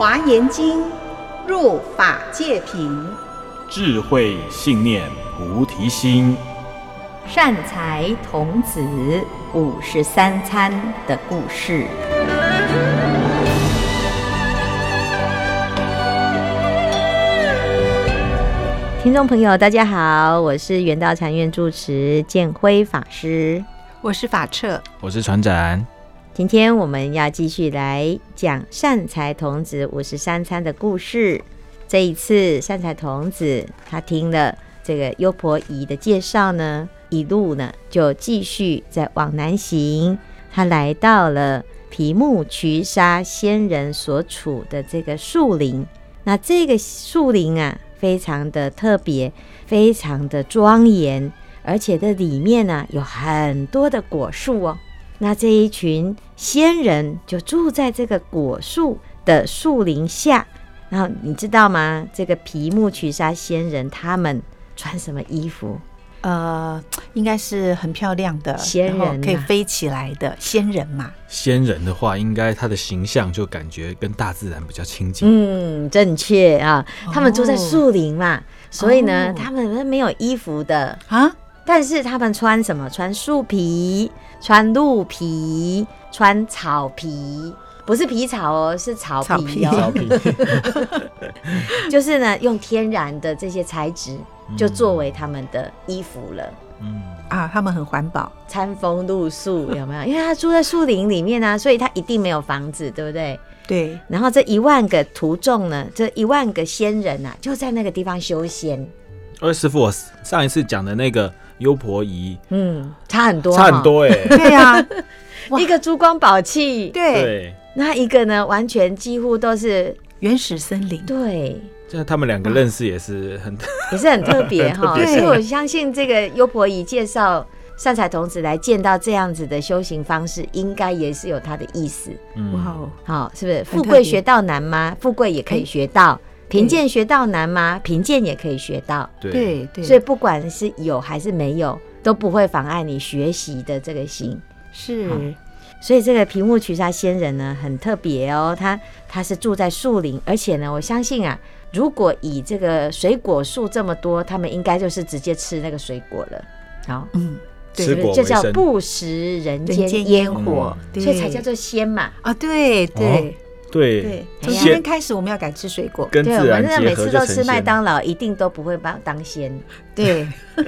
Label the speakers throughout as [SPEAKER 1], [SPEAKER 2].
[SPEAKER 1] 华严经入法界品，
[SPEAKER 2] 智慧信念菩提心，
[SPEAKER 3] 善财童子五十三参的故事。听众朋友，大家好，我是圆道禅院住持建辉法师，
[SPEAKER 1] 我是法彻，
[SPEAKER 2] 我是船长。
[SPEAKER 3] 今天我们要继续来讲善财童子五十三参的故事。这一次，善财童子他听了这个优婆夷的介绍呢，一路呢就继续在往南行。他来到了皮目瞿沙仙人所处的这个树林。那这个树林啊。非常的特别，非常的庄严，而且这里面呢有很多的果树哦。那这一群仙人就住在这个果树的树林下。然后你知道吗？这个皮木曲沙仙人他们穿什么衣服？
[SPEAKER 1] 呃，应该是很漂亮的
[SPEAKER 3] 仙人，啊，
[SPEAKER 1] 可以飞起来的仙人嘛。
[SPEAKER 2] 仙人的话，应该他的形象就感觉跟大自然比较亲近。
[SPEAKER 3] 嗯，正确啊。他们住在树林嘛，哦，所以呢，他们没有衣服的啊。但是他们穿什么？穿树皮，穿鹿皮，穿草皮，不是皮草哦，是草皮哦。草皮 就是呢，用天然的这些材质。就作为他们的衣服了。
[SPEAKER 1] 嗯啊，他们很环保，
[SPEAKER 3] 餐风露宿，有没有？因为他住在树林里面啊，所以他一定没有房子，对不对？
[SPEAKER 1] 对。
[SPEAKER 3] 然后这一万个徒众呢，这一万个仙人啊，就在那个地方修仙。
[SPEAKER 2] 哎，师父，上一次讲的那个优婆夷，
[SPEAKER 3] 嗯，差很多，
[SPEAKER 2] 差很多哎、欸。
[SPEAKER 1] 对呀、啊，
[SPEAKER 3] 一个珠光宝
[SPEAKER 1] 气，
[SPEAKER 2] 对，
[SPEAKER 3] 那一个呢，完全几乎都是
[SPEAKER 1] 原始森林，
[SPEAKER 3] 对。
[SPEAKER 2] 这他们两个认识也是很，
[SPEAKER 3] 也是很特别哈。所以我相信这个优婆夷介绍善财童子来见到这样子的修行方式，应该也是有他的意思。
[SPEAKER 1] 哇哦，
[SPEAKER 3] 好，是不是？富贵学道难吗？富贵也可以学到。贫贱学到难吗？贫贱也可以学到。
[SPEAKER 1] 对对。
[SPEAKER 3] 所以不管是有还是没有，都不会妨碍你学习的这个心。
[SPEAKER 1] 是。
[SPEAKER 3] 所以这个毗目瞿沙仙人呢，很特别哦。他他是住在树林，而且呢，我相信啊。如果以这个水果树这么多，他们应该就是直接吃那个水果了。好，
[SPEAKER 1] 嗯，
[SPEAKER 2] 对，
[SPEAKER 3] 这叫不食人间烟火，
[SPEAKER 1] 嗯，
[SPEAKER 3] 所以才叫做仙嘛。
[SPEAKER 1] 啊，对对。哦
[SPEAKER 2] 对
[SPEAKER 1] 对，从今天开始我们要改吃水果。
[SPEAKER 3] 对，我们每次都吃麦当劳，一定都不会把当仙。对，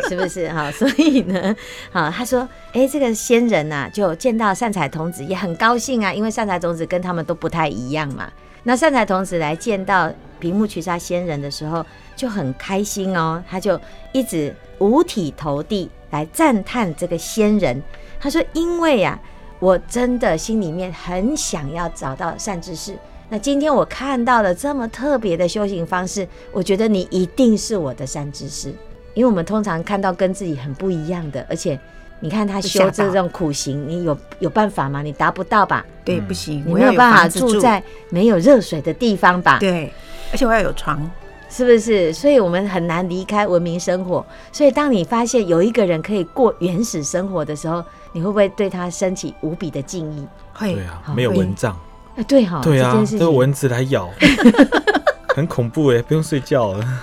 [SPEAKER 3] 是不是哈？所以呢，好，他说，哎，这个仙人呐、啊，就见到善财童子也很高兴啊，因为善财童子跟他们都不太一样嘛。那善财童子来见到屏幕取沙仙人的时候，就很开心哦，他就一直五体投地来赞叹这个仙人。他说，因为呀、啊。我真的心里面很想要找到善知识。那今天我看到了这么特别的修行方式，我觉得你一定是我的善知识。因为我们通常看到跟自己很不一样的，而且你看他修这种苦行，你有有办法吗？你达不到吧？
[SPEAKER 1] 对，不行，
[SPEAKER 3] 你没有办法住在没有热水的地方吧？
[SPEAKER 1] 对，而且我要有床。
[SPEAKER 3] 是不是？所以我们很难离开文明生活。所以当你发现有一个人可以过原始生活的时候，你会不会对他升起无比的敬意？
[SPEAKER 2] 会对啊，没有蚊帐。
[SPEAKER 3] 啊，对哈，
[SPEAKER 2] 对啊，
[SPEAKER 3] 这个
[SPEAKER 2] 蚊子来咬，很恐怖哎，不用睡觉了。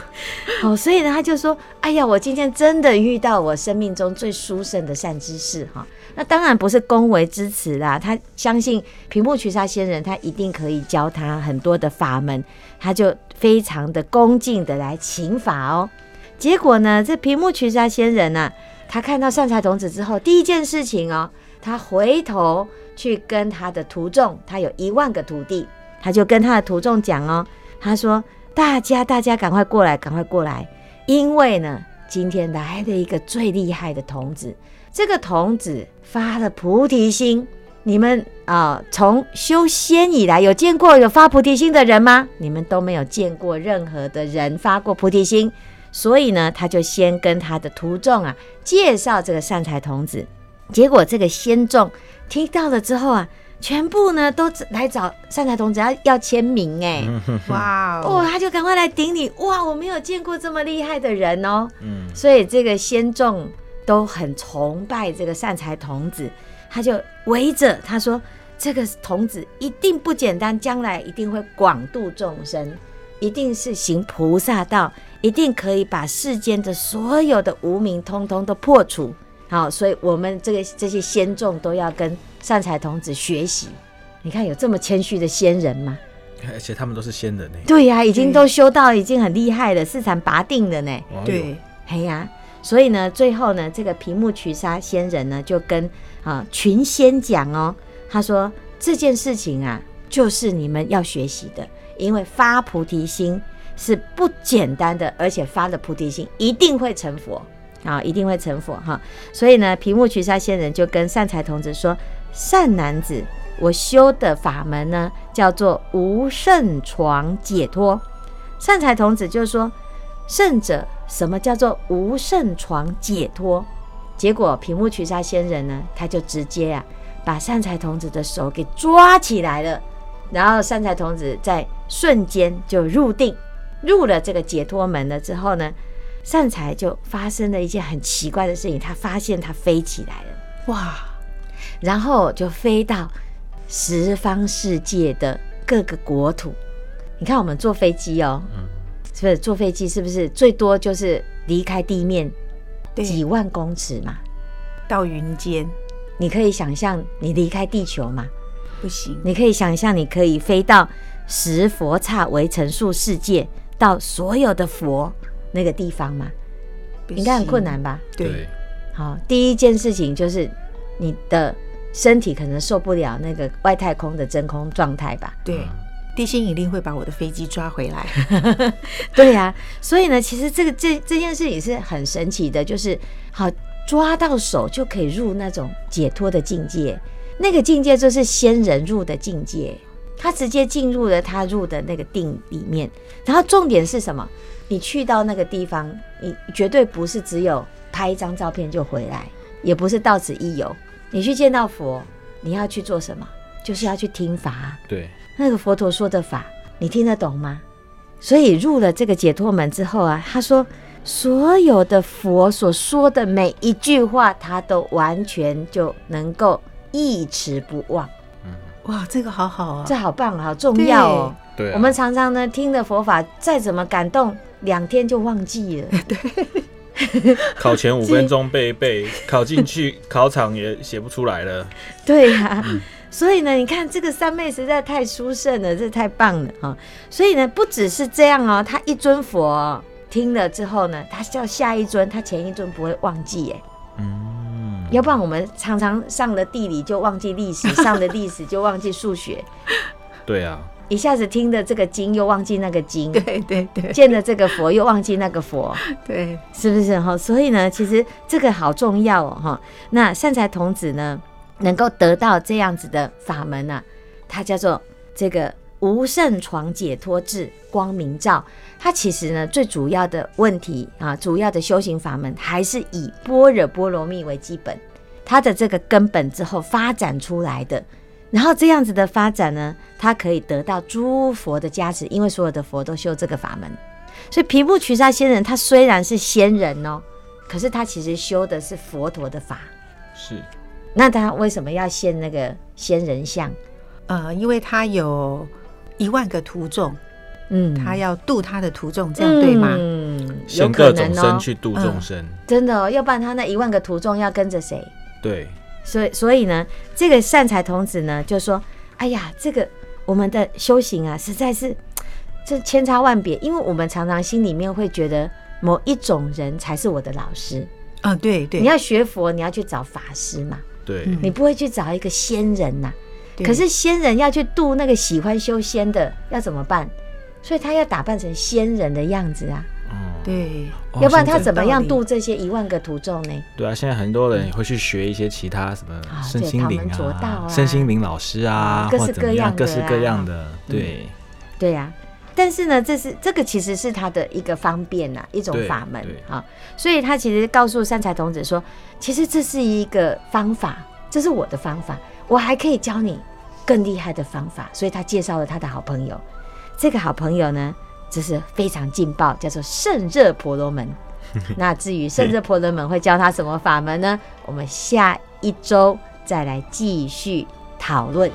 [SPEAKER 3] 好，所以呢，他就说：“哎呀，我今天真的遇到我生命中最殊胜的善知识哈。”那当然不是恭维之词啦，他相信毗目瞿沙仙人，他一定可以教他很多的法门，他就非常的恭敬的来请法哦。结果呢，这毗目瞿沙仙人呢、他看到善财童子之后，第一件事情哦，他回头去跟他的徒众，他有一万个徒弟，他就跟他的徒众讲哦，他说：“大家大家赶快过来，赶快过来，因为呢，今天来了一个最厉害的童子。”这个童子发了菩提心，你们啊，从修仙以来有见过有发菩提心的人吗？你们都没有见过任何的人发过菩提心，所以呢，他就先跟他的徒众啊介绍这个善财童子。结果这个仙众听到了之后啊，全部呢都来找善财童子要要签名哎，哇哦，他就赶快来顶礼哇，我没有见过这么厉害的人哦，嗯，所以这个仙众。都很崇拜这个善财童子，他就围着他说：“这个童子一定不简单，将来一定会广度众生，一定是行菩萨道，一定可以把世间的所有的无名通通都破除。好，所以我们这个这些仙众都要跟善财童子学习。你看有这么谦虚的仙人吗？
[SPEAKER 2] 而且他们都是仙人呢。
[SPEAKER 3] 对呀、啊，已经都修到已经很厉害了，四禅拔定的呢。
[SPEAKER 4] 对，
[SPEAKER 3] 哎呀，所以呢，最后呢，这个毗目瞿沙仙人呢，就跟啊群仙讲哦，他说这件事情啊，就是你们要学习的，因为发菩提心是不简单的，而且发了菩提心一定会成佛。啊，一定会成佛哈！所以呢，毗目瞿沙仙人就跟善财童子说：“善男子，我修的法门呢，叫做无胜床解脱。”善财童子就说：“胜者，什么叫做无胜床解脱？”结果屏幕取沙仙人呢，他就直接啊，把善财童子的手给抓起来了，然后善财童子在瞬间就入定，入了这个解脱门了之后呢，善财就发生了一件很奇怪的事情，他发现他飞起来了，哇！然后就飞到十方世界的各个国土。你看我们坐飞机哦，嗯，是不是坐飞机？是不是最多就是离开地面几万公尺嘛？
[SPEAKER 4] 到云间，
[SPEAKER 3] 你可以想象你离开地球吗？
[SPEAKER 4] 不行。
[SPEAKER 3] 你可以想象你可以飞到十佛刹围城数世界，到所有的佛。那个地方吗，应该很困难吧？
[SPEAKER 4] 对，
[SPEAKER 3] 好，第一件事情就是你的身体可能受不了那个外太空的真空状态吧？
[SPEAKER 4] 对，地心引力会把我的飞机抓回来。
[SPEAKER 3] 对呀、啊，所以呢，其实这个这这件事也是很神奇的，就是好抓到手就可以入那种解脱的境界，那个境界就是仙人入的境界，他直接进入了他入的那个定里面，然后重点是什么？你去到那个地方，你绝对不是只有拍一张照片就回来，也不是到此一游。你去见到佛，你要去做什么？就是要去听法。
[SPEAKER 2] 对，
[SPEAKER 3] 那个佛陀说的法，你听得懂吗？所以入了这个解脱门之后啊，他说所有的佛所说的每一句话，他都完全就能够一直不忘。
[SPEAKER 4] 嗯，哇，这个好好啊，
[SPEAKER 3] 这好棒，好重要哦。
[SPEAKER 2] 对，
[SPEAKER 3] 我们常常呢听的佛法，再怎么感动。两天就忘记了，
[SPEAKER 2] 对。考前五分钟背一背，考进去考场也写不出来了。
[SPEAKER 3] 对呀、啊嗯，所以呢，你看这个三妹实在太殊胜了，这太棒了哈。所以呢，不只是这样哦，他一尊佛、哦、听了之后呢，他叫下一尊，他前一尊不会忘记耶。嗯。要不然我们常常上了地理就忘记历史，上了历史就忘记数学。
[SPEAKER 2] 对啊。
[SPEAKER 3] 一下子听的这个经又忘记那个经，
[SPEAKER 4] 对对对，
[SPEAKER 3] 见了这个佛又忘记那个佛，
[SPEAKER 4] 对，
[SPEAKER 3] 是不是哈？所以呢，其实这个好重要哦哈。那善财童子呢，能够得到这样子的法门呢、它叫做这个无胜床解脱智光明照。它其实呢，最主要的问题啊，主要的修行法门还是以般若波罗蜜为基本，它的这个根本之后发展出来的。然后这样子的发展呢，它可以得到诸佛的加持，因为所有的佛都修这个法门。所以皮目瞿沙仙人他虽然是仙人哦，可是他其实修的是佛陀的法。
[SPEAKER 2] 是。
[SPEAKER 3] 那他为什么要献那个仙人像？
[SPEAKER 4] 呃，因为他有一万个徒众，嗯，他要度他的徒众，这样对吗？
[SPEAKER 3] 嗯，
[SPEAKER 2] 有可能哦。去度众生，
[SPEAKER 3] 嗯，真的哦，要不然他那一万个徒众要跟着谁？
[SPEAKER 2] 对。
[SPEAKER 3] 所以，所以呢，这个善财童子呢，就说：“哎呀，这个我们的修行啊，实在是这千差万别。因为我们常常心里面会觉得某一种人才是我的老师
[SPEAKER 4] 啊，对对。
[SPEAKER 3] 你要学佛，你要去找法师嘛，
[SPEAKER 2] 对，
[SPEAKER 3] 你不会去找一个仙人呐、啊。可是仙人要去度那个喜欢修仙的，要怎么办？所以他要打扮成仙人的样子啊。”
[SPEAKER 4] 对，
[SPEAKER 3] 要不然他怎么样度这些一万个徒众呢？
[SPEAKER 2] 对啊，现在很多人也会去学一些其他什么身心灵啊、
[SPEAKER 3] 啊
[SPEAKER 2] 身心灵老师啊，
[SPEAKER 3] 各式各样
[SPEAKER 2] 各式各样的。对，
[SPEAKER 3] 嗯、对呀、啊。但是呢，这是这个其实是他的一个方便呐、啊，一种法门啊。所以他其实告诉善财童子说，其实这是一个方法，这是我的方法，我还可以教你更厉害的方法。所以他介绍了他的好朋友，这个好朋友呢。这是非常劲爆，叫做圣热婆罗门。那至于圣热婆罗门会教他什么法门呢？我们下一周再来继续讨论。